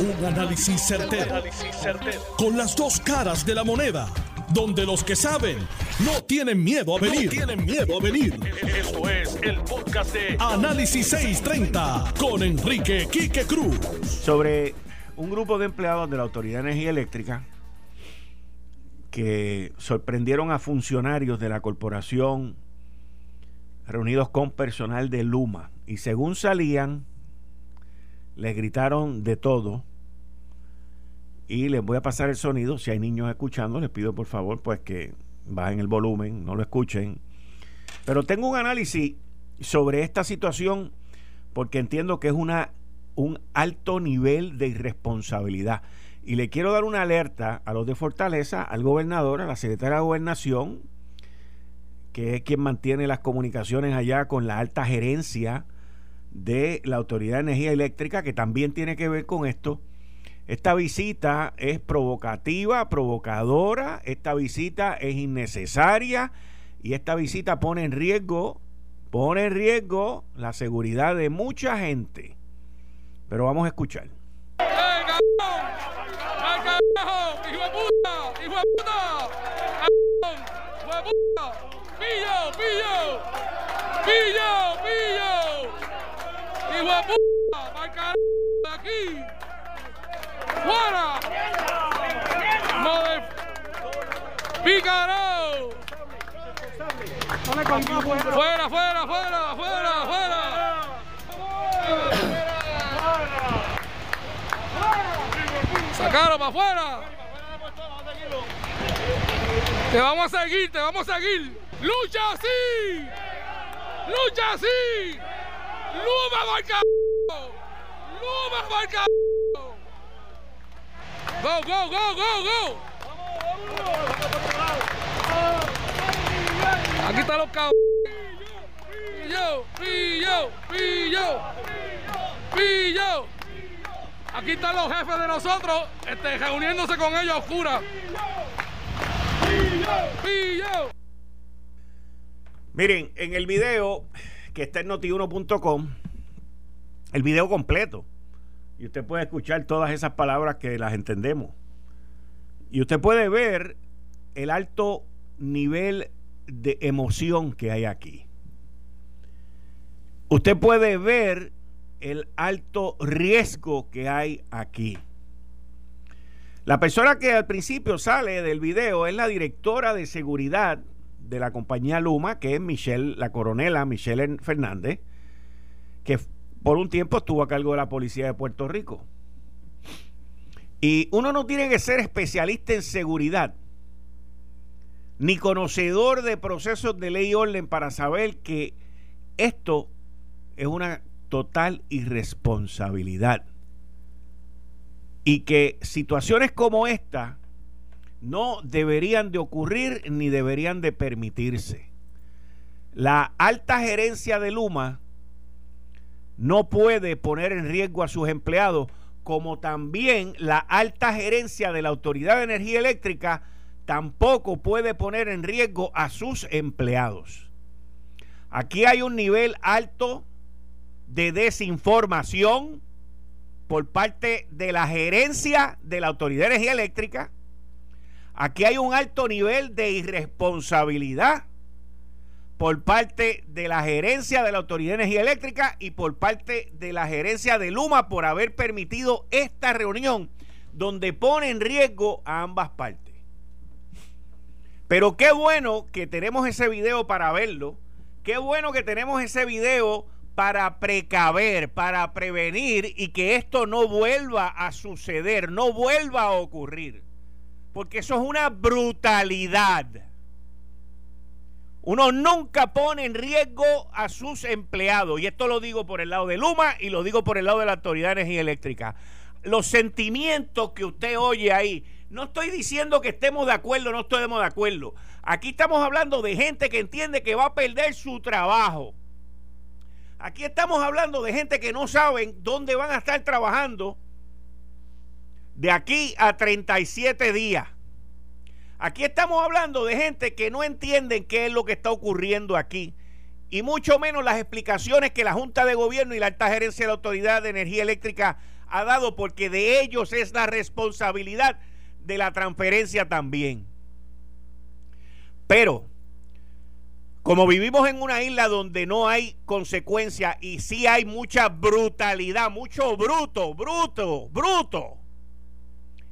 Un análisis certero, Con las dos caras de la moneda. Donde los que saben no tienen miedo a venir. tienen miedo a venir. Esto es el podcast de Análisis 630 con Enrique Quique Cruz. Sobre un grupo de empleados de la Autoridad de Energía Eléctrica que sorprendieron a funcionarios de la corporación reunidos con personal de Luma. Y según salían, les gritaron de todo. Y les voy a pasar el sonido. Si hay niños escuchando, les pido por favor pues que bajen el volumen, no lo escuchen. Pero tengo un análisis sobre esta situación porque entiendo que es una, un alto nivel de irresponsabilidad. Y le quiero dar una alerta a los de Fortaleza, al gobernador, a la secretaria de Gobernación, que es quien mantiene las comunicaciones allá con la alta gerencia de la Autoridad de Energía Eléctrica, que también tiene que ver con esto. Esta visita es provocativa, provocadora, esta visita es innecesaria y esta visita pone en riesgo, pone en riesgo la seguridad de mucha gente. Pero vamos a escuchar. ¡Pillo, pillo! ¡Pillo, pillo! ¡Hijo de puta! ¡Marca de aquí! ¡Fuera! ¡Mode... ¡Pícaro! ¡Fuera, fuera, fuera, fuera, fuera! ¡Sacaron para afuera! Te vamos a seguir, te vamos a seguir. ¡Lucha así! ¡Lucha así! ¡Luma marca! ¡Luma marca! ¡Go, go, go, go, go! Aquí están los cabos. Pillo, pillo, pillo, pillo. Aquí están los jefes de nosotros este, reuniéndose con ellos a oscuras. Miren, en el video que está en notiuno.com, el video completo, y usted puede escuchar todas esas palabras que las entendemos. Y usted puede ver el alto nivel de emoción que hay aquí. Usted puede ver el alto riesgo que hay aquí. La persona que al principio sale del video es la directora de seguridad de la compañía Luma, que es Michelle, la coronela Michelle Fernández, que por un tiempo estuvo a cargo de la policía de Puerto Rico. Y uno no tiene que ser especialista en seguridad, ni conocedor de procesos de ley y orden para saber que esto es una total irresponsabilidad y que situaciones como esta no deberían de ocurrir ni deberían de permitirse. La alta gerencia de Luma no puede poner en riesgo a sus empleados, como también la alta gerencia de la Autoridad de Energía Eléctrica tampoco puede poner en riesgo a sus empleados. Aquí hay un nivel alto de desinformación, por parte de la gerencia de la Autoridad de Energía Eléctrica. Aquí hay un alto nivel de irresponsabilidad por parte de la gerencia de la Autoridad de Energía Eléctrica y por parte de la gerencia de Luma por haber permitido esta reunión donde pone en riesgo a ambas partes. Pero qué bueno que tenemos ese video para verlo. Qué bueno que tenemos ese video para precaver, para prevenir y que esto no vuelva a suceder, no vuelva a ocurrir. Porque eso es una brutalidad. Uno nunca pone en riesgo a sus empleados. Y esto lo digo por el lado de Luma y lo digo por el lado de la Autoridad de Energía Eléctrica. Los sentimientos que usted oye ahí, no estoy diciendo que estemos de acuerdo, no estemos de acuerdo. Aquí estamos hablando de gente que entiende que va a perder su trabajo Aquí estamos hablando de gente que no saben dónde van a estar trabajando de aquí a 37 días. Aquí estamos hablando de gente que no entienden qué es lo que está ocurriendo aquí y mucho menos las explicaciones que la Junta de Gobierno y la alta gerencia de la Autoridad de Energía Eléctrica ha dado porque de ellos es la responsabilidad de la transferencia también. Pero, como vivimos en una isla donde no hay consecuencia y sí hay mucha brutalidad, mucho bruto, bruto, bruto,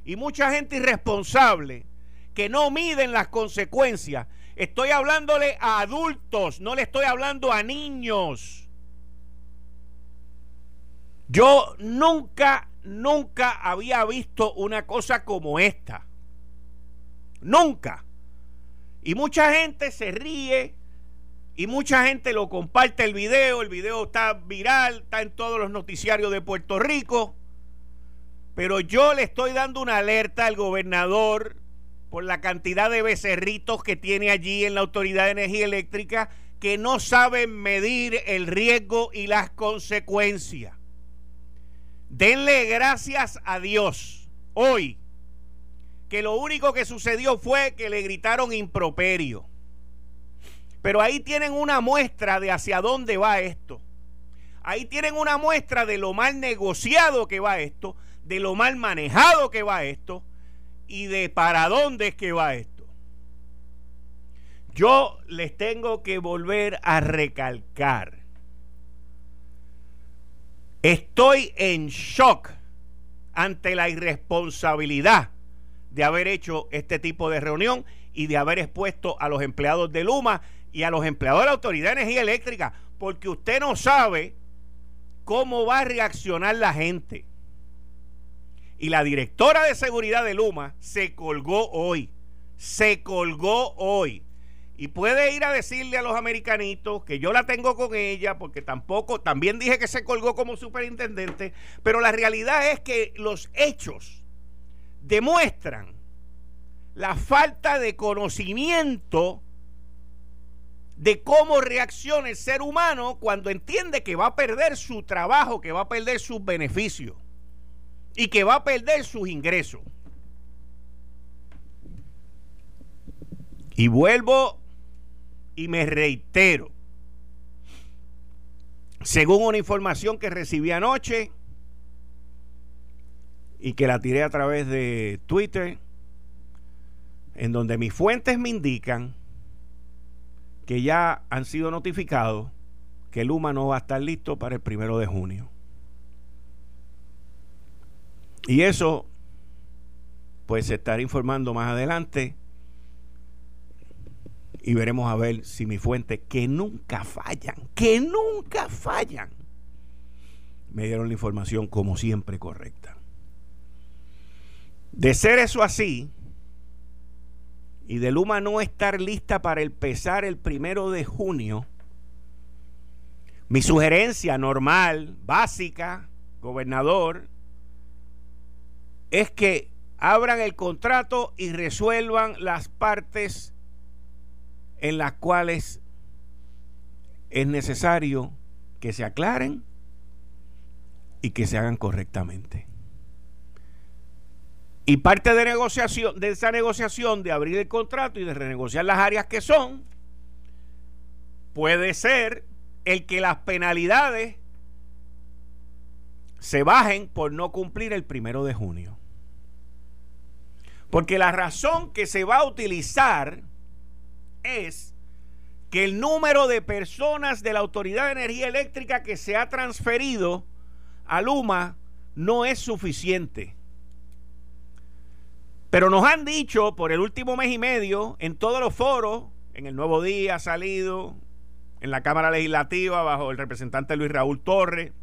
y mucha gente irresponsable que no miden las consecuencias, estoy hablándole a adultos, no le estoy hablando a niños. Yo nunca, nunca había visto una cosa como esta. Nunca. Y mucha gente se ríe y mucha gente lo comparte el video. El video está viral, está en todos los noticiarios de Puerto Rico. Pero yo le estoy dando una alerta al gobernador por la cantidad de becerritos que tiene allí en la Autoridad de Energía Eléctrica que no saben medir el riesgo y las consecuencias. Denle gracias a Dios hoy que lo único que sucedió fue que le gritaron improperio. Pero ahí tienen una muestra de hacia dónde va esto. Ahí tienen una muestra de lo mal negociado que va esto, de lo mal manejado que va esto y de para dónde es que va esto. Yo les tengo que volver a recalcar Estoy en shock ante la irresponsabilidad de haber hecho este tipo de reunión y de haber expuesto a los empleados de Luma y a los empleados de la Autoridad de Energía Eléctrica, porque usted no sabe cómo va a reaccionar la gente. Y la directora de seguridad de Luma se colgó hoy, se colgó hoy y puede ir a decirle a los americanitos que yo la tengo con ella, porque tampoco, también dije que se colgó como superintendente, pero la realidad es que los hechos demuestran la falta de conocimiento de cómo reacciona el ser humano cuando entiende que va a perder su trabajo, que va a perder sus beneficios y que va a perder sus ingresos. Y vuelvo y me reitero, según una información que recibí anoche y que la tiré a través de Twitter, en donde mis fuentes me indican que ya han sido notificados que Luma no va a estar listo para el primero de junio. Y eso, pues se estará informando más adelante y veremos a ver si mi fuente, que nunca fallan, que nunca fallan, me dieron la información como siempre correcta. De ser eso así, y de Luma no estar lista para empezar el primero de junio, mi sugerencia normal, básica, gobernador, es que abran el contrato y resuelvan las partes en las cuales es necesario que se aclaren y que se hagan correctamente. Y parte de negociación, de esa negociación de abrir el contrato y de renegociar las áreas que son, puede ser el que las penalidades se bajen por no cumplir el primero de junio. Porque la razón que se va a utilizar es que el número de personas de la Autoridad de Energía Eléctrica que se ha transferido a Luma no es suficiente. Pero nos han dicho por el último mes y medio en todos los foros, en el Nuevo Día ha salido, en la Cámara Legislativa bajo el representante Luis Raúl Torres,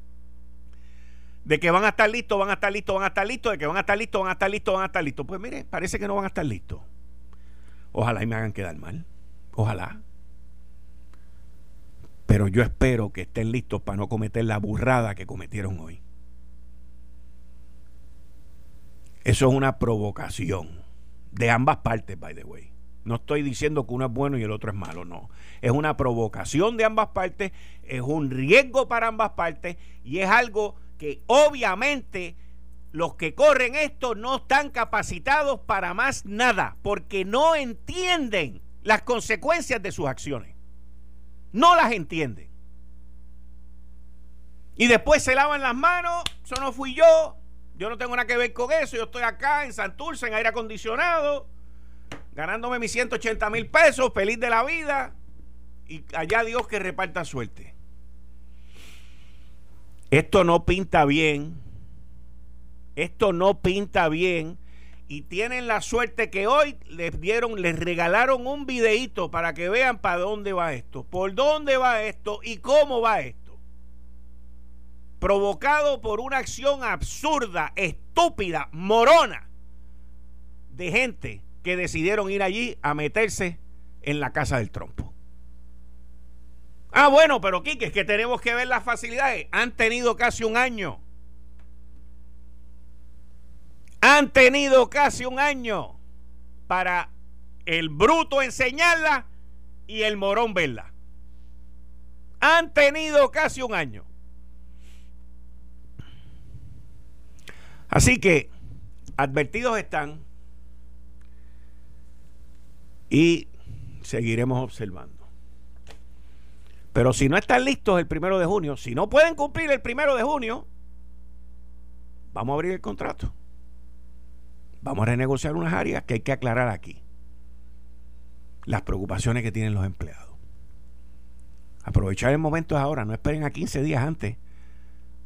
de que van a estar listos, van a estar listos, van a estar listos, de que van a estar listos, van a estar listos, van a estar listos. Pues mire, parece que no van a estar listos. Ojalá y me hagan quedar mal. Ojalá. Pero yo espero que estén listos para no cometer la burrada que cometieron hoy. Eso es una provocación de ambas partes, by the way. No estoy diciendo que uno es bueno y el otro es malo, no. Es una provocación de ambas partes, es un riesgo para ambas partes y es algo que obviamente los que corren esto no están capacitados para más nada, porque no entienden las consecuencias de sus acciones. No las entienden. Y después se lavan las manos, eso no fui yo, Yo no tengo nada que ver con eso. Yo estoy acá en Santurce, en aire acondicionado, ganándome mis 180 mil pesos, feliz de la vida. Y allá Dios que reparta suerte. Esto no pinta bien. Esto no pinta bien. Y tienen la suerte que hoy les dieron, les regalaron un videíto para que vean para dónde va esto, por dónde va esto y cómo va esto provocado por una acción absurda, estúpida, morona de gente que decidieron ir allí a meterse en la casa del trompo. Ah, bueno, pero Quique, es que tenemos que ver las facilidades. Han tenido casi un año. Han tenido casi un año para el bruto enseñarla y el morón verla. Han tenido casi un año. Así que advertidos están y seguiremos observando. Pero si no están listos el primero de junio, si no pueden cumplir el primero de junio, vamos a abrir el contrato. Vamos a renegociar unas áreas que hay que aclarar aquí. Las preocupaciones que tienen los empleados. Aprovechar el momento ahora, no esperen a 15 días antes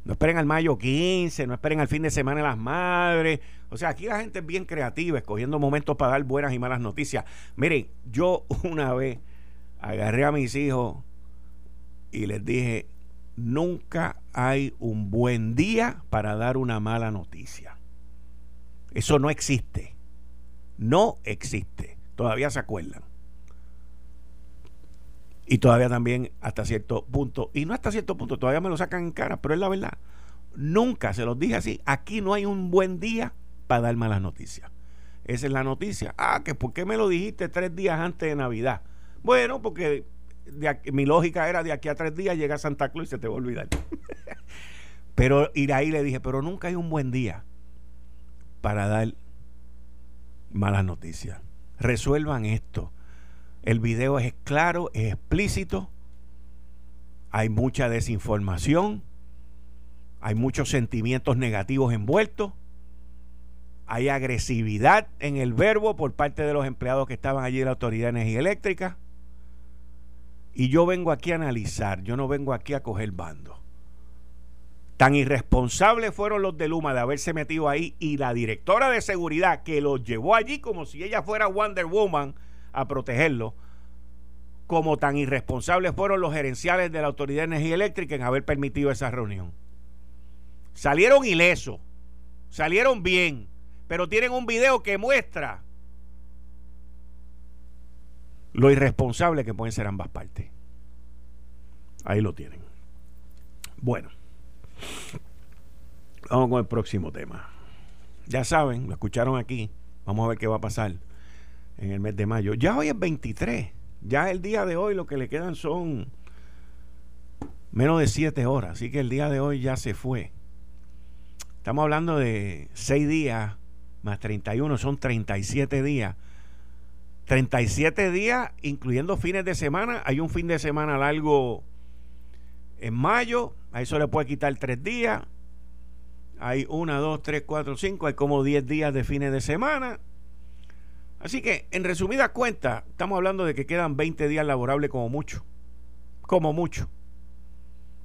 no esperen al mayo 15, no esperen al fin de semana las madres. O sea, aquí la gente es bien creativa, escogiendo momentos para dar buenas y malas noticias. Miren, yo una vez agarré a mis hijos y les dije, nunca hay un buen día para dar una mala noticia. Eso no existe. No existe. Todavía se acuerdan. Y todavía también hasta cierto punto, y no hasta cierto punto, todavía me lo sacan en cara, pero es la verdad. Nunca se los dije así. Aquí no hay un buen día para dar malas noticias. Esa es la noticia. Ah, que ¿por qué me lo dijiste tres días antes de Navidad? Bueno, porque mi lógica era de aquí a tres días llega Santa Cruz y se te va a olvidar. pero y ahí le dije, pero nunca hay un buen día para dar malas noticias. Resuelvan esto. El video es claro, es explícito. Hay mucha desinformación. Hay muchos sentimientos negativos envueltos. Hay agresividad en el verbo por parte de los empleados que estaban allí de la Autoridad de Energía Eléctrica. Y yo vengo aquí a analizar, yo no vengo aquí a coger bando. Tan irresponsables fueron los de Luma de haberse metido ahí y la directora de seguridad que los llevó allí como si ella fuera Wonder Woman a protegerlo, como tan irresponsables fueron los gerenciales de la Autoridad de Energía Eléctrica en haber permitido esa reunión. Salieron ilesos, salieron bien, pero tienen un video que muestra lo irresponsable que pueden ser ambas partes. Ahí lo tienen. Bueno, vamos con el próximo tema. Ya saben, lo escucharon aquí. Vamos a ver qué va a pasar en el mes de mayo. Ya hoy es 23. Ya el día de hoy lo que le quedan son menos de 7 horas. Así que el día de hoy ya se fue. Estamos hablando de 6 días más 31, son 37 días. 37 días, incluyendo fines de semana. Hay un fin de semana largo en mayo. A eso le puede quitar 3 días. Hay 1, 2, 3, 4, 5. Hay como 10 días de fines de semana. Así que, en resumidas cuentas, estamos hablando de que quedan 20 días laborables como mucho. Como mucho.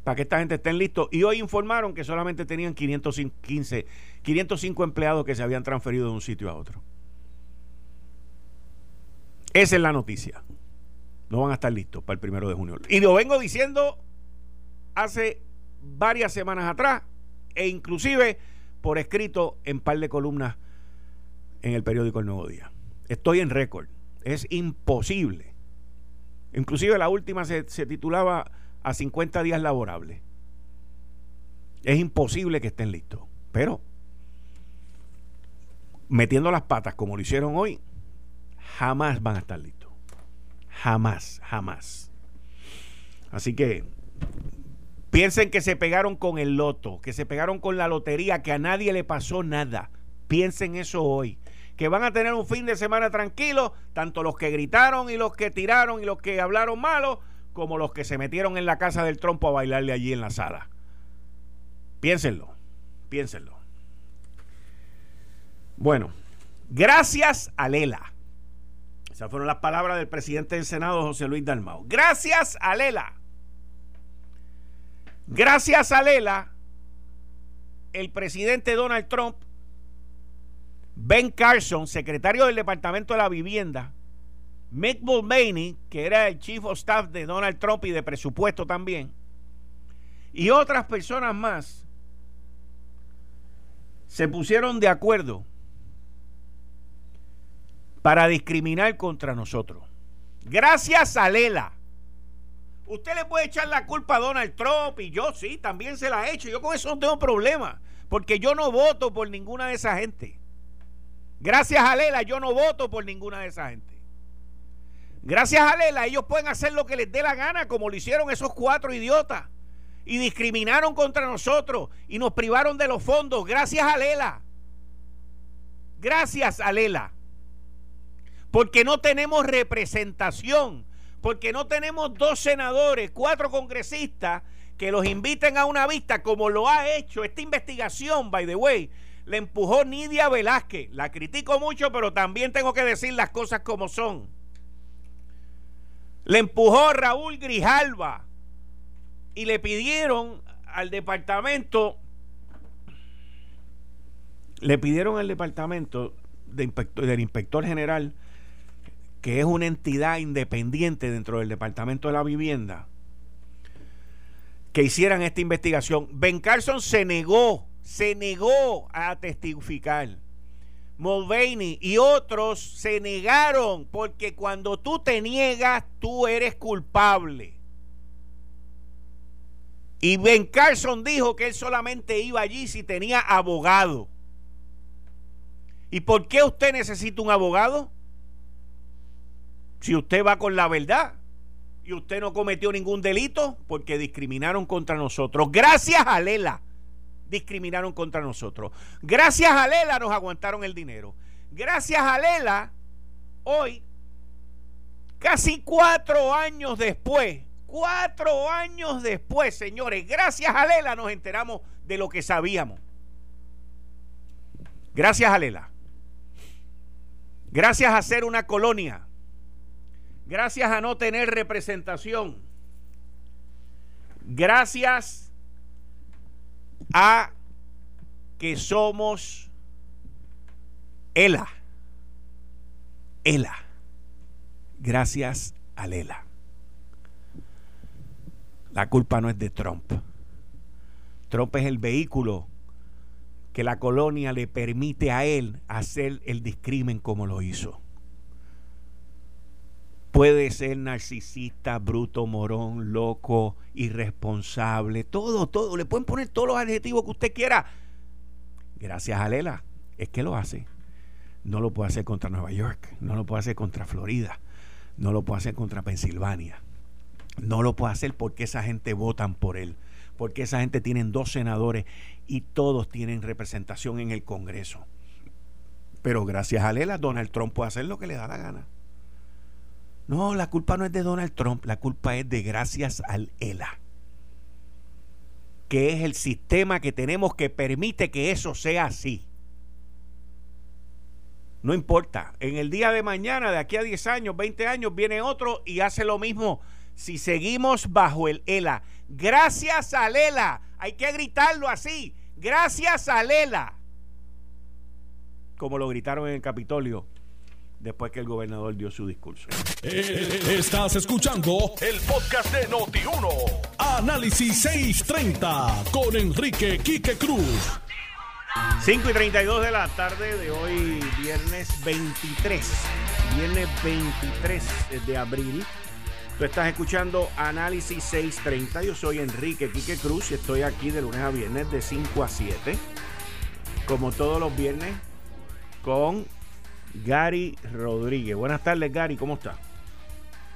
Para que esta gente estén listos. Y hoy informaron que solamente tenían 515, 505 empleados que se habían transferido de un sitio a otro. Esa es la noticia. No van a estar listos para el primero de junio. Y lo vengo diciendo hace varias semanas atrás e inclusive por escrito en par de columnas en el periódico El Nuevo Día. Estoy en récord. Es imposible. Inclusive la última se, titulaba a 50 días laborables. Es imposible que estén listos. Pero metiendo las patas como lo hicieron hoy, jamás van a estar listos. Jamás, jamás. Así que piensen que se pegaron con el loto, que se pegaron con la lotería, que a nadie le pasó nada. Piensen eso hoy que van a tener un fin de semana tranquilo, tanto los que gritaron y los que tiraron y los que hablaron malo, como los que se metieron en la casa del trompo a bailarle allí en la sala. Piénsenlo, piénsenlo. Bueno, gracias a Lela. Esas fueron las palabras del presidente del Senado, José Luis Dalmau. Gracias a Lela. Gracias a Lela, el presidente Donald Trump, Ben Carson, secretario del Departamento de la Vivienda, Mick Mulvaney, que era el chief of staff de Donald Trump y de presupuesto también, y otras personas más, se pusieron de acuerdo para discriminar contra nosotros. Gracias a Lela. Usted le puede echar la culpa a Donald Trump y yo sí, también se la he hecho. Yo con eso no tengo problema, porque yo no voto por ninguna de esa gente. Gracias a Lela yo no voto por ninguna de esa gente. Gracias a Lela ellos pueden hacer lo que les dé la gana, como lo hicieron esos cuatro idiotas. Y discriminaron contra nosotros y nos privaron de los fondos. Gracias a Lela. Gracias a Lela porque no tenemos representación, porque no tenemos dos senadores, cuatro congresistas que los inviten a una vista como lo ha hecho esta investigación, by the way. Le empujó Nidia Velázquez. La critico mucho, pero también tengo que decir las cosas como son. Le empujó Raúl Grijalva y le pidieron al departamento, le pidieron al departamento del inspector general que es una entidad independiente dentro del Departamento de la Vivienda, que hicieran esta investigación. Ben Carson se negó, se negó a testificar. Mulvaney y otros se negaron porque cuando tú te niegas, tú eres culpable. Y Ben Carson dijo que él solamente iba allí si tenía abogado. ¿Y por qué usted necesita un abogado? Si usted va con la verdad y usted no cometió ningún delito porque discriminaron contra nosotros. Gracias a Lela discriminaron contra nosotros. Gracias a Lela nos aguantaron el dinero. Gracias a Lela, hoy, casi cuatro años después, cuatro años después, señores, gracias a Lela nos enteramos de lo que sabíamos. Gracias a Lela. Gracias a ser una colonia gracias a no tener representación, gracias a que somos ELA, ELA, gracias a Lela. La culpa no es de Trump. Trump es el vehículo que la colonia le permite a él hacer el discrimen como lo hizo. Puede ser narcisista, bruto, morón, loco, irresponsable, todo, todo. Le pueden poner todos los adjetivos que usted quiera. Gracias a Lela, es que lo hace. No lo puede hacer contra Nueva York, no lo puede hacer contra Florida, no lo puede hacer contra Pensilvania. No lo puede hacer porque esa gente votan por él, porque esa gente tienen dos senadores y todos tienen representación en el Congreso. Pero gracias a Lela, Donald Trump puede hacer lo que le da la gana. No, la culpa no es de Donald Trump, la culpa es de gracias al ELA, que es el sistema que tenemos que permite que eso sea así. No importa, en el día de mañana, de aquí a 10 años, 20 años, viene otro y hace lo mismo. Si seguimos bajo el ELA, gracias al ELA, hay que gritarlo así, gracias al ELA, como lo gritaron en el Capitolio después que el gobernador dio su discurso. Eh, estás escuchando el podcast de Noti1. Análisis 630 con Enrique Quique Cruz. 5 y 32 de la tarde de hoy, viernes 23. Viernes 23 de abril. Tú estás escuchando Análisis 630. Yo soy Enrique Quique Cruz y estoy aquí de lunes a viernes de 5 a 7. Como todos los viernes, con Gary Rodríguez. Buenas tardes, Gary, ¿cómo está?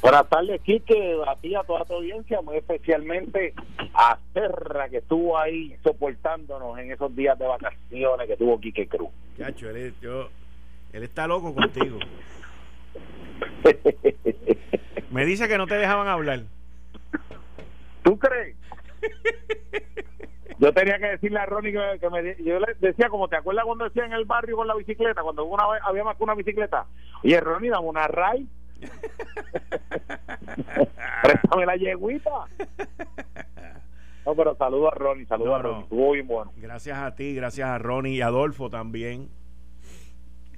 Buenas tardes, Quique, a ti, a toda tu audiencia, muy especialmente a Serra, que estuvo ahí soportándonos en esos días de vacaciones que tuvo Quique Cruz. Chacho, él, yo, él está loco contigo. Me dice que no te dejaban hablar. ¿Tú crees? Yo tenía que decirle a Ronnie que, me, yo le decía, como te acuerdas cuando decía en el barrio con la bicicleta, cuando una vez había más que una bicicleta, oye Ronnie, dame una ray. Préstame la yeguita. No, pero saludo a Ronnie, saludo a Ronnie, estuvo bien bueno. Gracias a ti, gracias a Ronnie y Adolfo también.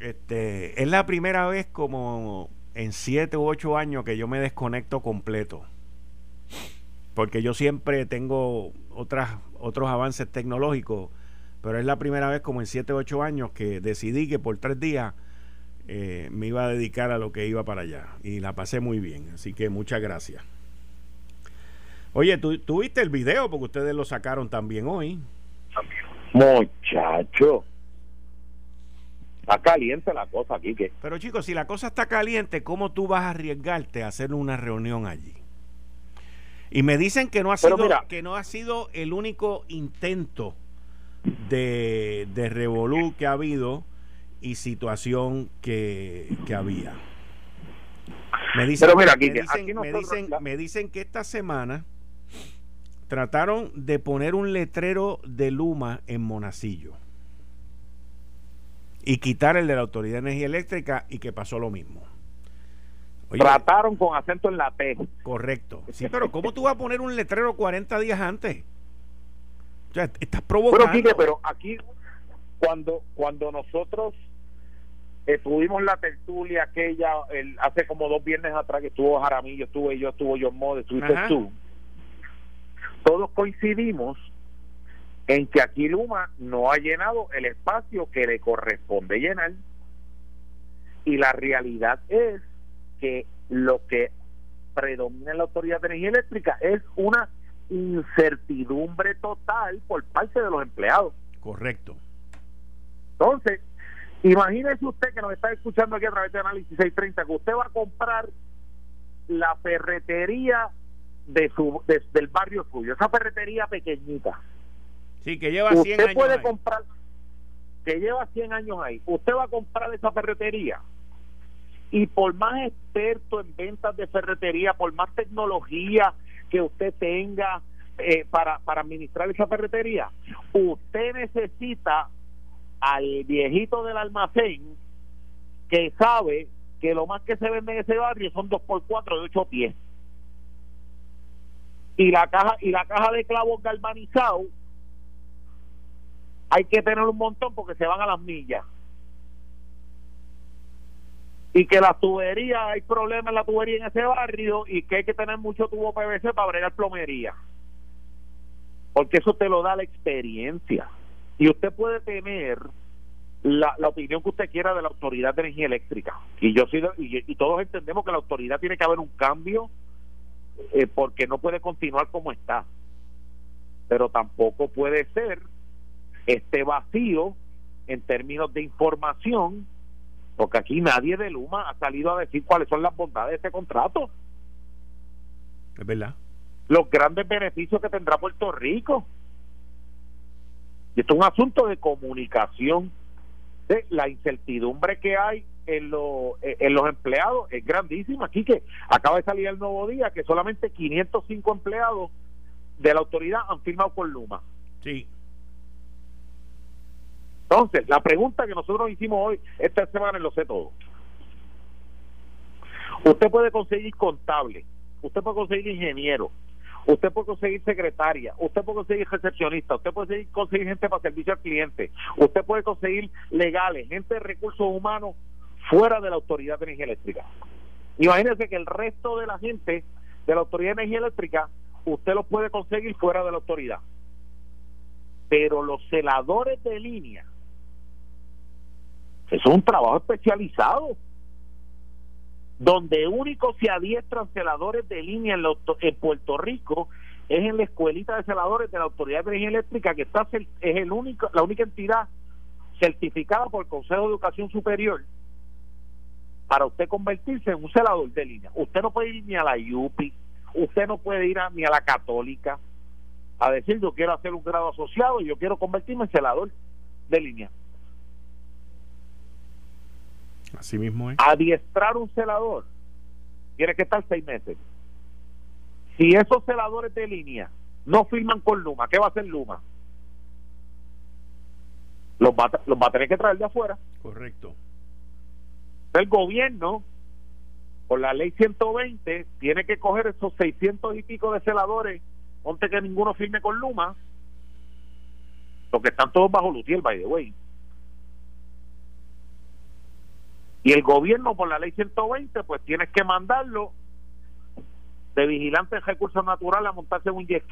Este, es la primera vez como en siete u ocho años que yo me desconecto completo. Porque yo siempre tengo otras, otros avances tecnológicos, pero es la primera vez como en siete u ocho años que decidí que por tres días eh, me iba a dedicar a lo que iba para allá. Y la pasé muy bien, así que muchas gracias. Oye, ¿tú, ¿tú viste el video? Porque ustedes lo sacaron también hoy. Muchacho. Está caliente la cosa aquí. que Pero chicos, si la cosa está caliente, ¿cómo tú vas a arriesgarte a hacer una reunión allí? Y me dicen que no ha sido que no ha sido el único intento de, de revolú que ha habido y situación que, que había. Me dicen, me dicen que esta semana trataron de poner un letrero de Luma en Monacillo y quitar el de la Autoridad de Energía Eléctrica y que pasó lo mismo. Trataron con acento en la T. Correcto. Sí, pero ¿cómo tú vas a poner un letrero 40 días antes? O sea, estás provocando. Pero, pero aquí, cuando, cuando nosotros tuvimos la tertulia aquella el, hace como dos viernes atrás que estuvo Jaramillo, estuve yo, estuvo John Mode, estuviste tú. Todos coincidimos en que aquí Luma no ha llenado el espacio que le corresponde llenar. Y la realidad es que lo que predomina en la Autoridad de Energía Eléctrica es una incertidumbre total por parte de los empleados. Correcto. Entonces, imagínese usted que nos está escuchando aquí a través de Análisis 630, que usted va a comprar la ferretería de su del barrio suyo, esa ferretería pequeñita Sí, que lleva 100 Usted puede comprar, que lleva 100 años ahí. Usted va a comprar esa ferretería y por más experto en ventas de ferretería, por más tecnología que usted tenga eh, para, para administrar esa ferretería, usted necesita al viejito del almacén que sabe que lo más que se vende en ese barrio son 2x4 de 8 pies. Y la caja y la caja de clavos galvanizados hay que tener un montón porque se van a las millas. Y que la tubería, hay problemas en la tubería en ese barrio y que hay que tener mucho tubo PVC para bregar plomería. Porque eso te lo da la experiencia. Y usted puede tener la, opinión que usted quiera de la Autoridad de Energía Eléctrica. Y yo y, todos entendemos que la autoridad tiene que haber un cambio eh, porque no puede continuar como está. Pero tampoco puede ser este vacío en términos de información, porque aquí nadie de Luma ha salido a decir cuáles son las bondades de este contrato. Es verdad. Los grandes beneficios que tendrá Puerto Rico. Y esto es un asunto de comunicación. de La incertidumbre que hay en, en los empleados es grandísima. Aquí que acaba de salir el nuevo día que solamente 505 empleados de la autoridad han firmado con Luma. Sí. Entonces, la pregunta que nosotros hicimos hoy, esta semana en Lo Sé Todo. Usted puede conseguir contable, usted puede conseguir ingeniero, usted puede conseguir secretaria, usted puede conseguir recepcionista, usted puede conseguir gente para servicio al cliente, usted puede conseguir legales, gente de recursos humanos fuera de la Autoridad de Energía Eléctrica. Imagínese que el resto de la gente de la Autoridad de Energía Eléctrica, usted lo puede conseguir fuera de la autoridad. Pero los celadores de línea, es un trabajo especializado, donde único se adiestran celadores de línea en, Puerto Rico es en la escuelita de celadores de la Autoridad de Energía Eléctrica, que está es el único, la única entidad certificada por el Consejo de Educación Superior para usted convertirse en un celador de línea. Usted no puede ir ni a la IUPI, usted no puede ir ni a la Católica a decir yo quiero hacer un grado asociado y yo quiero convertirme en celador de línea. Así mismo es. Adiestrar un celador tiene que estar seis meses. Si esos celadores de línea no firman con Luma, ¿qué va a hacer Luma? los va, los va a tener que traer de afuera. Correcto. El gobierno, por la ley 120, tiene que coger esos 600 y pico de celadores, ponte que ninguno firme con Luma, porque están todos bajo Lutiel, by the way. Y el gobierno, por la ley 120, pues tienes que mandarlo de vigilante de recursos naturales a montarse un jet.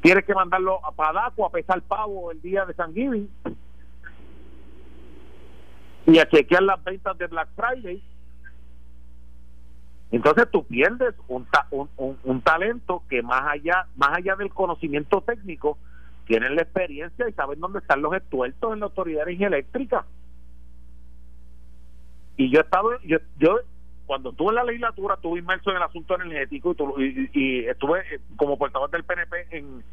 Tienes que mandarlo a Padaco a pesar pavo el día de San Giving y a chequear las ventas de Black Friday. Entonces tú pierdes un, un, un, talento que más allá más allá del conocimiento técnico tienen la experiencia y saben dónde están los estuertos en la autoridad eléctrica. Y yo he estado, yo, yo cuando estuve en la legislatura estuve inmerso en el asunto energético y, estuve eh, como portavoz del PNP en,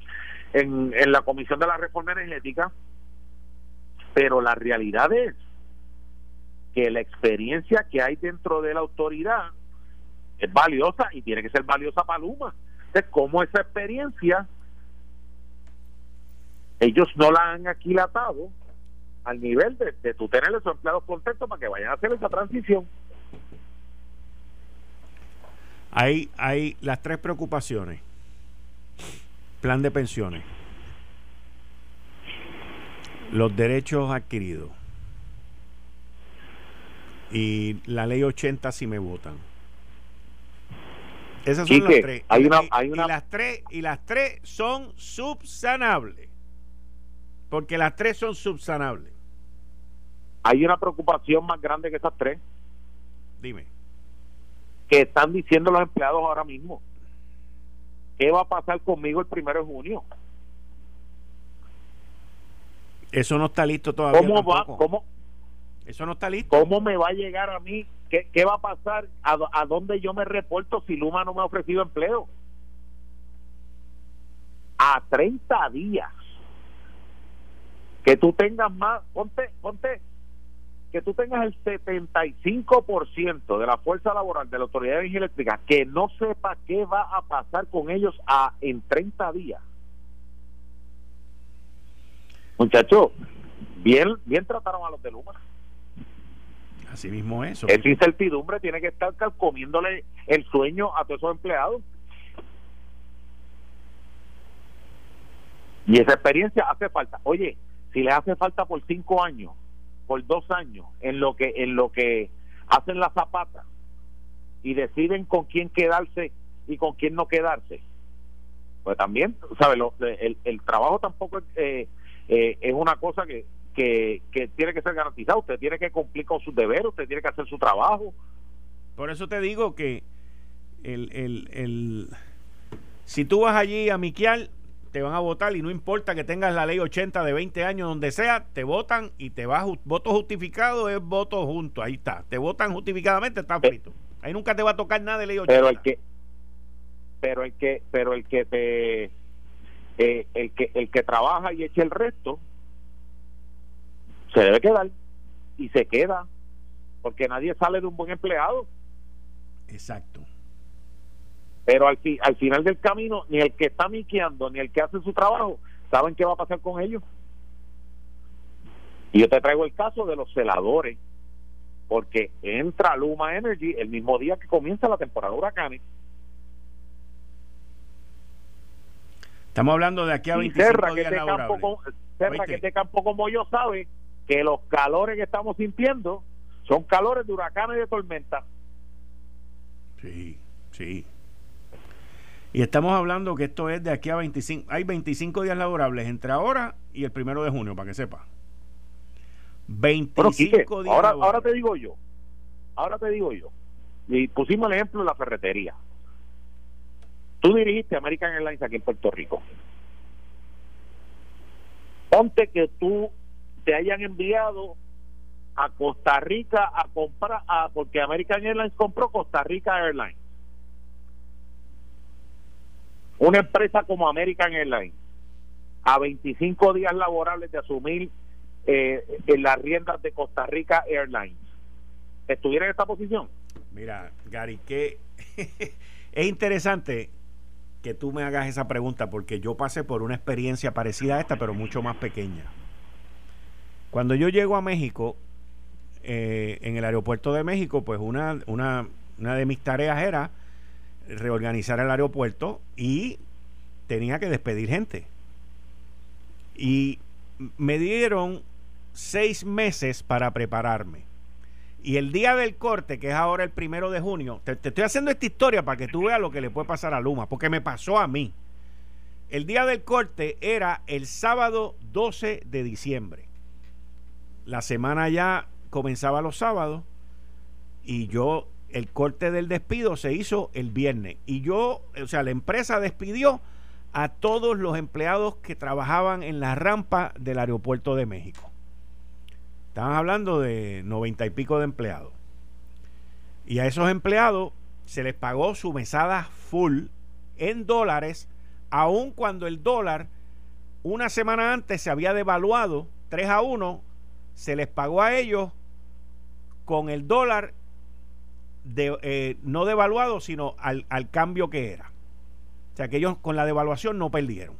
en, la comisión de la reforma energética, pero la realidad es que la experiencia que hay dentro de la autoridad es valiosa y tiene que ser valiosa para Luma. Entonces, ¿cómo esa experiencia ellos no la han aquilatado al nivel de, de tú tener esos empleados contentos para que vayan a hacer esa transición? Hay, hay las tres preocupaciones. Plan de pensiones. Los derechos adquiridos. Y la ley 80 si me votan. Esas son las tres. Hay una, hay una... Y, las tres. y las tres son subsanables. Porque las tres son subsanables. Hay una preocupación más grande que esas tres. Dime que están diciendo los empleados ahora mismo. ¿Qué va a pasar conmigo el primero de junio? Eso no está listo todavía. ¿Cómo va? ¿Cómo? Eso no está listo. ¿Cómo me va a llegar a mí? ¿Qué, qué va a pasar? ¿A, ¿A dónde yo me reporto si Luma no me ha ofrecido empleo? A 30 días. Que tú tengas más, ponte, ponte que tú tengas el 75% de la fuerza laboral de la Autoridad de Energía Eléctrica que no sepa qué va a pasar con ellos a, en 30 días. Muchachos, bien, bien trataron a los de Luma. Así mismo eso. Esa incertidumbre tiene que estar comiéndole el sueño a todos esos empleados. Y esa experiencia hace falta. Oye, si le hace falta por cinco años, por dos años en lo que en lo que hacen la zapata y deciden con quién quedarse y con quién no quedarse pues también sabe el, el, trabajo tampoco es, eh, eh, es una cosa que, que, que tiene que ser garantizado usted tiene que cumplir con sus deberes usted tiene que hacer su trabajo. Por eso te digo que el, el, el si tú vas allí a miquear te van a votar y no importa que tengas la ley 80 de 20 años, donde sea, te votan y te vas, voto justificado es voto junto, ahí está, te votan justificadamente, está frito. Ahí nunca te va a tocar nada de ley 80. Pero el que, pero el que, pero el que te, eh, el que, el que trabaja y eche el resto, se debe quedar y se queda, porque nadie sale de un buen empleado. Exacto pero al, al final del camino ni el que está miqueando ni el que hace su trabajo saben qué va a pasar con ellos y yo te traigo el caso de los celadores porque entra Luma Energy el mismo día que comienza la temporada de huracanes Estamos hablando de aquí a 25 Serra, días que este campo, Serra, que este campo como yo sabe que los calores que estamos sintiendo son calores de huracanes y de tormenta. Sí, sí. Y estamos hablando que esto es de aquí a 25, hay 25 días laborables entre ahora y el primero de junio, para que sepa. 25 días. Ahora, ahora te digo yo, ahora te digo yo, y pusimos el ejemplo de la ferretería. Tú dirigiste American Airlines aquí en Puerto Rico. Ponte que tú te hayan enviado a Costa Rica a comprar, a, porque American Airlines compró Costa Rica Airlines una empresa como American Airlines, a 25 días laborables de asumir eh, en las riendas de Costa Rica Airlines, ¿estuviera en esta posición? Mira, Gary, que es interesante que tú me hagas esa pregunta porque yo pasé por una experiencia parecida a esta, pero mucho más pequeña. Cuando yo llego a México, eh, en el aeropuerto de México, pues una, una, una de mis tareas era reorganizar el aeropuerto y tenía que despedir gente. Y me dieron seis meses para prepararme. Y el día del corte, que es ahora el primero de junio, te, estoy haciendo esta historia para que tú veas lo que le puede pasar a Luma, porque me pasó a mí. El día del corte era el sábado 12 de diciembre. La semana ya comenzaba los sábados y yo, el corte del despido se hizo el viernes. Y yo, o sea, la empresa despidió a todos los empleados que trabajaban en la rampa del aeropuerto de México. Estaban hablando de noventa y pico de empleados. Y a esos empleados se les pagó su mesada full en dólares, aun cuando el dólar una semana antes se había devaluado 3 a 1, se les pagó a ellos con el dólar eh, no devaluado, sino al, al cambio que era. O sea que ellos con la devaluación no perdieron.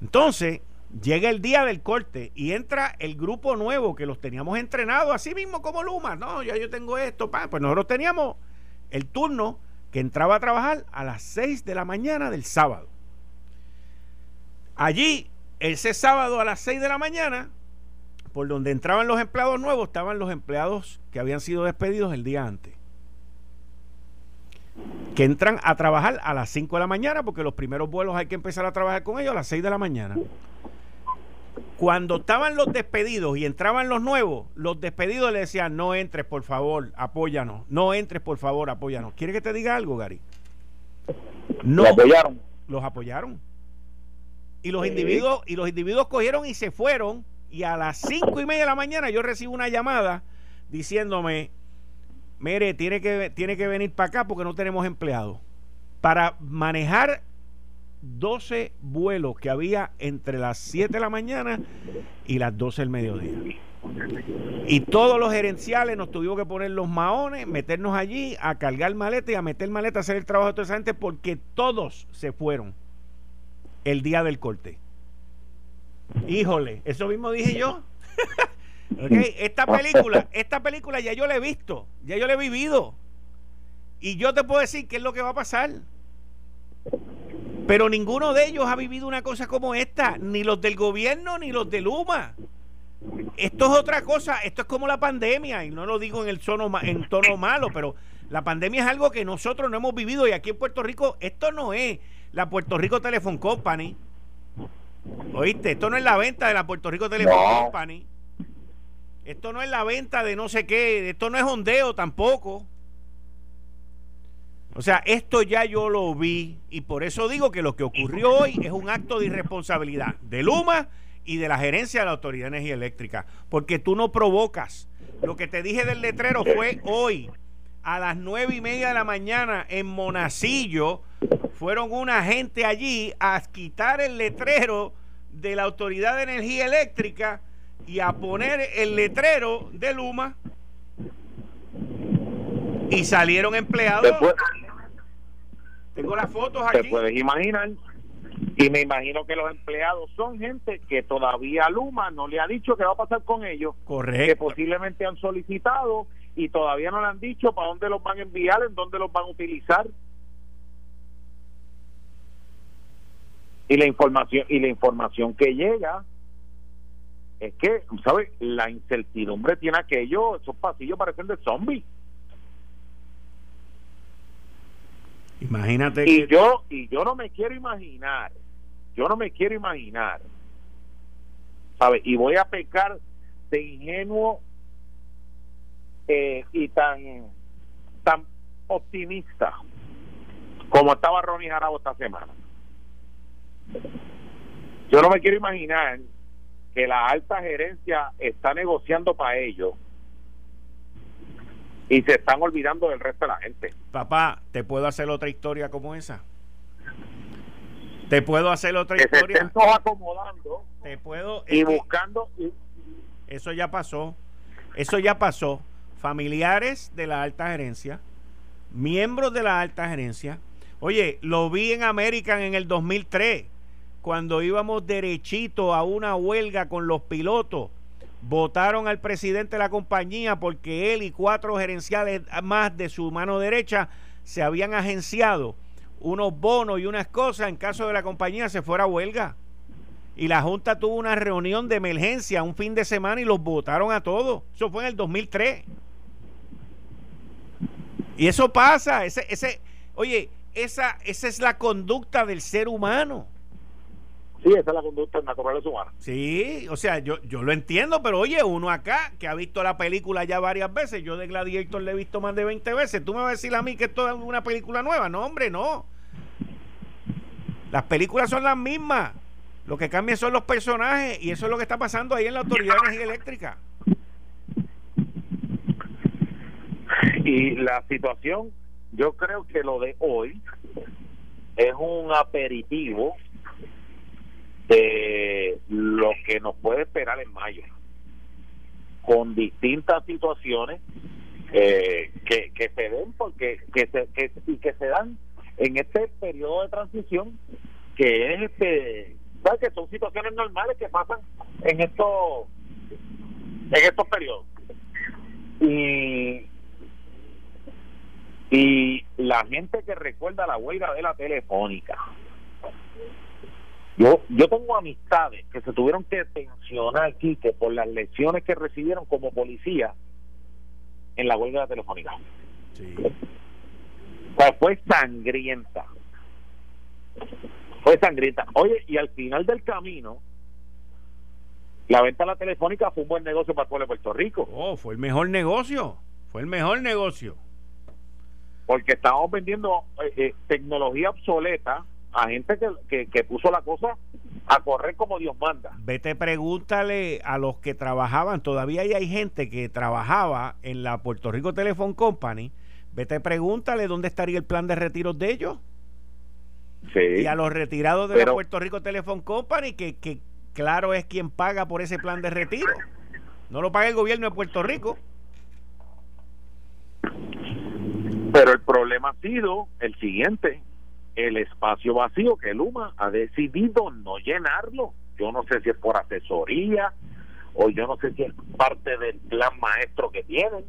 Entonces, Llega el día del corte y entra el grupo nuevo que los teníamos entrenados, así mismo como Luma. No, ya yo tengo esto. Pues nosotros teníamos el turno que entraba a trabajar a las 6 de la mañana del sábado. Allí, ese sábado a las 6 de la mañana, por donde entraban los empleados nuevos, estaban los empleados que habían sido despedidos el día antes. Que entran a trabajar a las 5 de la mañana, porque los primeros vuelos hay que empezar a trabajar con ellos a las 6 de la mañana. Cuando estaban los despedidos y entraban los nuevos, los despedidos le decían, no entres, por favor, apóyanos. No entres, por favor, apóyanos. ¿Quiere que te diga algo, Gary? No, los apoyaron. Los apoyaron. Y los individuos, y los individuos cogieron y se fueron. Y a las cinco y media de la mañana yo recibo una llamada diciéndome, mire, tiene que, tiene que venir para acá porque no tenemos empleados. Para manejar 12 vuelos que había entre las 7 de la mañana y las 12 del mediodía. Y todos los gerenciales nos tuvimos que poner los maones, meternos allí a cargar maleta y a meter maleta a hacer el trabajo de toda esa gente porque todos se fueron el día del corte. Híjole, eso mismo dije yo. esta película, esta película ya yo la he visto, ya yo la he vivido. Y yo te puedo decir qué es lo que va a pasar. Pero ninguno de ellos ha vivido una cosa como esta, ni los del gobierno ni los de Luma. Esto es otra cosa, esto es como la pandemia, y no lo digo en el tono, en tono malo, pero la pandemia es algo que nosotros no hemos vivido y aquí en Puerto Rico esto no es la Puerto Rico Telephone Company. ¿Oíste? Esto no es la venta de la Puerto Rico Telephone Company. Esto no es la venta de no sé qué, esto no es ondeo tampoco. O sea, esto ya yo lo vi y por eso digo que lo que ocurrió hoy es un acto de irresponsabilidad de Luma y de la gerencia de la Autoridad de Energía Eléctrica, porque tú no provocas. Lo que te dije del letrero fue hoy, a las nueve y media de la mañana en Monacillo, fueron una gente allí a quitar el letrero de la Autoridad de Energía Eléctrica y a poner el letrero de Luma y salieron empleados. Tengo las fotos aquí. Te puedes imaginar. Y me imagino que los empleados son gente que todavía Luma no le ha dicho qué va a pasar con ellos. Correcto. Que posiblemente han solicitado y todavía no le han dicho para dónde los van a enviar, en dónde los van a utilizar. Y la información y la información que llega es que, ¿sabes? La incertidumbre tiene aquello, esos pasillos parecen de zombies. Imagínate y yo y yo no me quiero imaginar, yo no me quiero imaginar, ¿sabes? Y voy a pecar de ingenuo eh, y tan tan optimista como estaba Ronnie Jarabo esta semana. Yo no me quiero imaginar que la alta gerencia está negociando para ello y se están olvidando del resto de la gente. Papá, ¿te puedo hacer otra historia como esa? ¿Te puedo hacer otra historia? Se acomodando. Te puedo. Y buscando. Eso ya pasó. Eso ya pasó. Familiares de la alta gerencia, miembros de la alta gerencia. Oye, lo vi en American en el 2003. cuando íbamos derechito a una huelga con los pilotos, votaron al presidente de la compañía porque él y cuatro gerenciales más de su mano derecha se habían agenciado unos bonos y unas cosas en caso de la compañía se fuera a huelga. Y la Junta tuvo una reunión de emergencia un fin de semana y los votaron a todos. Eso fue en el 2003. Y eso pasa, ese, ese, oye, esa, esa es la conducta del ser humano. Sí, esa es la conducta natural humana. Sí, o sea, yo, yo lo entiendo, pero oye, uno acá que ha visto la película ya varias veces, yo de Gladiator le he visto más de 20 veces, tú me vas a decir a mí que esto es una película nueva. No, hombre, no. Las películas son las mismas. Lo que cambia son los personajes y eso es lo que está pasando ahí en la Autoridad de Energía Eléctrica. Y la situación, yo creo que lo de hoy es un aperitivo de lo que nos puede esperar en mayo, con distintas situaciones eh, que, que se den porque que se, que, y que se dan en este periodo de transición que es este que son situaciones normales que pasan en estos en estos periodos. Y y la gente que recuerda la huelga de la telefónica yo, yo tengo amistades que se tuvieron que pensionar aquí que por las lecciones que recibieron como policía en la huelga telefónica. Sí. fue sangrienta. Fue sangrienta. Oye, y al final del camino, la venta de la telefónica fue un buen negocio para el pueblo de Puerto Rico. Oh, fue el mejor negocio. Fue el mejor negocio. Porque estábamos vendiendo eh, eh, tecnología obsoleta a gente que, que, puso la cosa a correr como Dios manda. Vete, pregúntale a los que trabajaban, todavía hay gente que trabajaba en la Puerto Rico Telephone Company, vete, pregúntale dónde estaría el plan de retiros de ellos. Sí, y a los retirados de la Puerto Rico Telephone Company, que, que claro es quien paga por ese plan de retiro. No lo paga el gobierno de Puerto Rico. Pero el problema ha sido el siguiente, el espacio vacío que Luma ha decidido no llenarlo. Yo no sé si es por asesoría o yo no sé si es parte del plan maestro que tienen,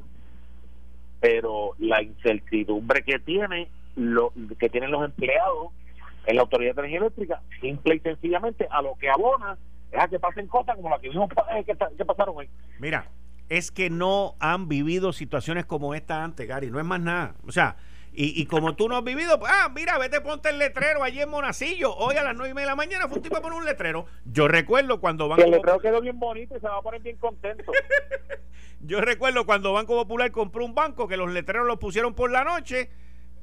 pero la incertidumbre que tiene lo que tienen los empleados en la Autoridad de Energía Eléctrica, simple y sencillamente a lo que abona es a que pasen cosas como las que vimos eh, que, que pasaron hoy. Mira, es que no han vivido situaciones como esta antes, Gary, no es más nada. O sea, y, y, como tú no has vivido, pues, ah, mira, vete, ponte el letrero allí en Monacillo. Hoy a las nueve y media de la mañana fue un tipo a poner un letrero. Yo recuerdo cuando van. el letrero quedó bien bonito y se va a poner bien contento. Yo recuerdo cuando Banco Popular compró un banco que los letreros los pusieron por la noche,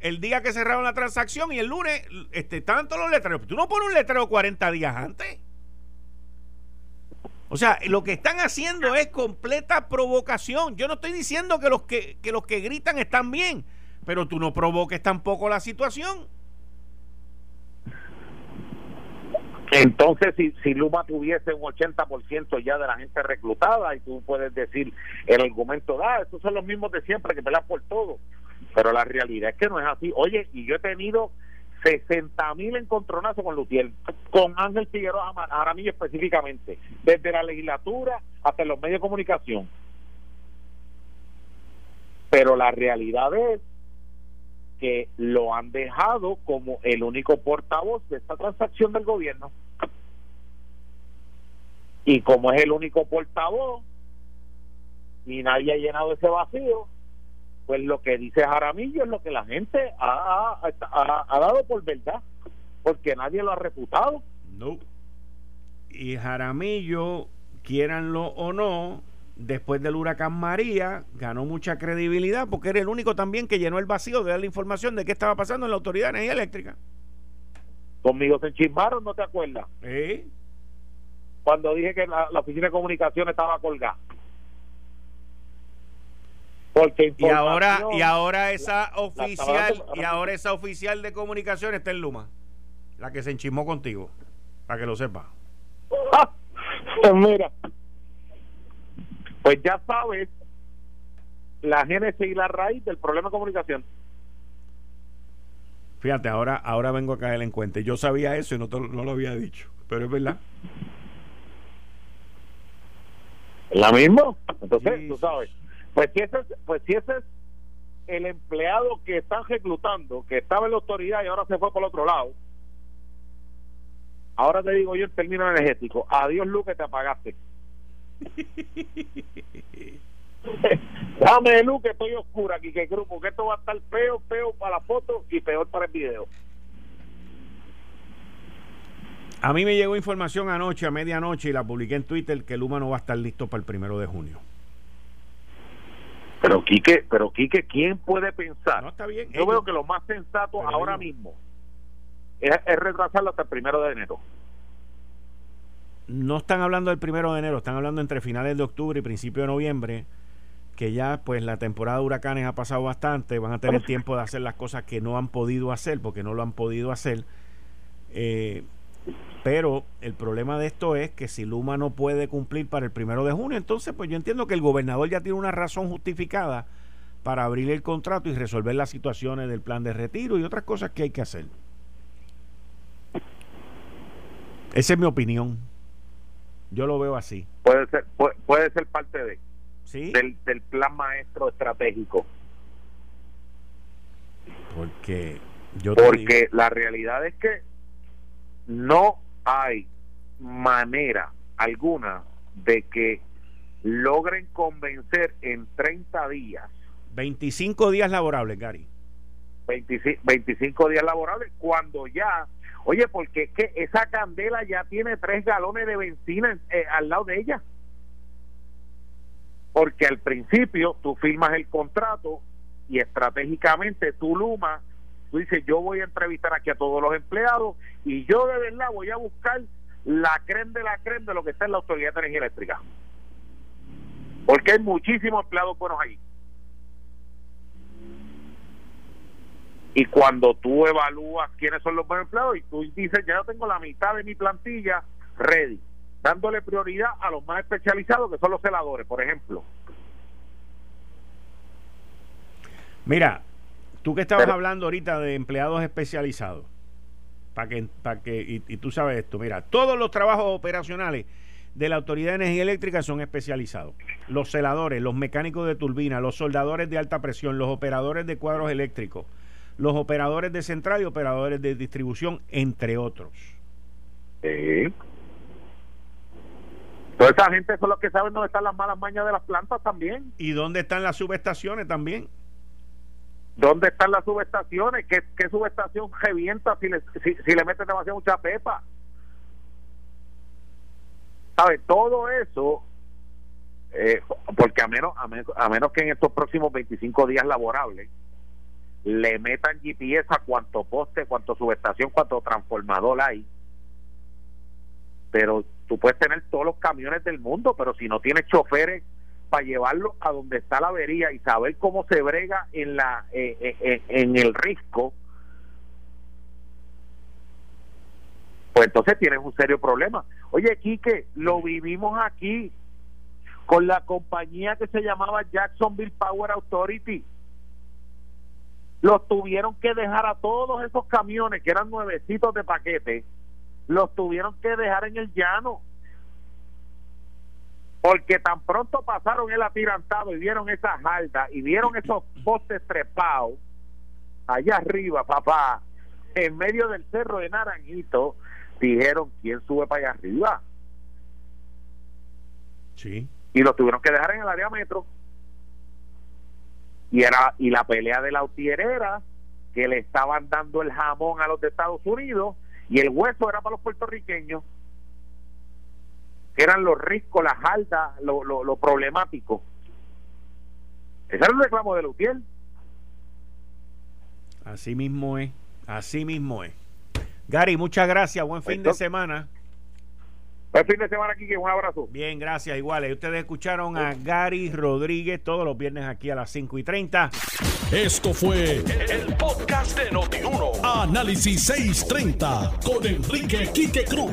el día que cerraron la transacción y el lunes este, estaban todos los letreros. Tú no pones un letrero 40 días antes. O sea, lo que están haciendo es completa provocación. Yo no estoy diciendo que los que, que los que gritan están bien pero tú no provoques tampoco la situación. Entonces, si, si Luma tuviese un 80% ya de la gente reclutada, y tú puedes decir el argumento, ah, estos son los mismos de siempre que pelean por todo. Pero la realidad es que no es así. Oye, y yo he tenido 60 mil encontronazos con Lutiel, con Ángel Figueroa Aramillo específicamente, desde la legislatura hasta los medios de comunicación. Pero la realidad es que lo han dejado como el único portavoz de esta transacción del gobierno. Y como es el único portavoz y nadie ha llenado ese vacío, pues lo que dice Jaramillo es lo que la gente ha, ha, dado por verdad, porque nadie lo ha reputado. No. Y Jaramillo, quieranlo o no, después del huracán María, ganó mucha credibilidad porque era el único también que llenó el vacío de dar la información de qué estaba pasando en la Autoridad de Energía Eléctrica. Conmigo se enchismaron, ¿no te acuerdas? Sí. Cuando dije que la, oficina de comunicación estaba colgada. Porque y ahora y ahora esa oficial y ahora esa oficial de comunicación está en Luma, la que se enchismó contigo, para que lo sepa. Mira, pues ya sabes la génesis y la raíz del problema de comunicación. Fíjate, ahora, ahora vengo a caer en cuenta. Yo sabía eso y no, no lo había dicho. pero es verdad. ¿La misma? Entonces, tú sabes. Pues si, ese, pues si ese es el empleado que están reclutando, que estaba en la autoridad y ahora se fue por el otro lado, ahora te digo yo en términos energéticos, adiós Luque, te apagaste. Dame luz que estoy oscura aquí, que creo, porque esto va a estar feo, feo para la foto y peor para el video. A mí me llegó información anoche, a medianoche, y la publiqué en Twitter, que Luma no va a estar listo para el primero de junio. Pero Quique, pero Quique, ¿quién puede pensar? No, está bien. Yo veo que lo más sensato ahora mismo es, es retrasarlo hasta el primero de enero no están hablando del primero de enero, están hablando entre finales de octubre y principio de noviembre, que ya pues la temporada de huracanes ha pasado bastante, van a tener tiempo de hacer las cosas que no han podido hacer, porque no lo han podido hacer. Eh, pero el problema de esto es que si Luma no puede cumplir para el primero de junio, entonces pues yo entiendo que el gobernador ya tiene una razón justificada para abrir el contrato y resolver las situaciones del plan de retiro y otras cosas que hay que hacer. Esa es mi opinión. Yo lo veo así. Puede ser, puede, ser parte de ¿Sí? del, del plan maestro estratégico. Porque yo Porque la realidad es que no hay manera alguna de que logren convencer en 30 días. 25 días laborables, Gary. 25, 25 días laborables cuando ya Oye, porque es que esa candela ya tiene tres galones de benzina eh, al lado de ella. Porque al principio tú firmas el contrato y estratégicamente tú, Luma, tú dices, yo voy a entrevistar aquí a todos los empleados y yo de verdad voy a buscar la creen de la creen de lo que está en la Autoridad de Energía Eléctrica. Porque hay muchísimos empleados buenos ahí. Y cuando tú evalúas quiénes son los buenos empleados y tú dices, ya yo tengo la mitad de mi plantilla ready, dándole prioridad a los más especializados, que son los celadores, por ejemplo. Mira, tú que estabas hablando ahorita de empleados especializados, para que, para que y, y, tú sabes esto, mira, todos los trabajos operacionales de la Autoridad de Energía Eléctrica son especializados. Los celadores, los mecánicos de turbina, los soldadores de alta presión, los operadores de cuadros eléctricos, los operadores de central y operadores de distribución, entre otros. Sí. Toda esa gente son los que saben dónde están las malas mañas de las plantas también. ¿Y dónde están las subestaciones también? ¿Dónde están las subestaciones? ¿Qué, qué subestación revienta si le, si, si le meten demasiado mucha pepa? ¿Sabe? Todo eso, eh, porque a menos, a menos, a menos que en estos próximos 25 días laborables le metan GPS a cuánto poste, cuánto subestación, cuánto transformador hay. Pero tú puedes tener todos los camiones del mundo, pero si no tienes choferes para llevarlo a donde está la avería y saber cómo se brega en la eh, eh, eh, en el risco, pues entonces tienes un serio problema. Oye, Quique, lo vivimos aquí con la compañía que se llamaba Jacksonville Power Authority los tuvieron que dejar a todos esos camiones que eran nuevecitos de paquete, los tuvieron que dejar en el llano. Porque tan pronto pasaron el atirantado y vieron esa jalda y vieron esos postes trepados allá arriba, papá, en medio del cerro de Naranjito, dijeron, ¿quién sube para allá arriba? Sí. Y los tuvieron que dejar en el área metro y era y la pelea de la autierera que le estaban dando el jamón a los de Estados Unidos y el hueso era para los puertorriqueños que eran los ricos, las altas, lo, lo, lo problemático. Ese era el reclamo de Lutiel. Así mismo es, así mismo es. Gary, muchas gracias, buen fin de semana. Buen fin de semana, aquí, un abrazo. Bien, gracias, iguales. Ustedes escucharon a Gary Rodríguez todos los viernes aquí a las 5 y 30. Esto fue el, podcast de Notiuno. Análisis 630 con Enrique Quique Cruz.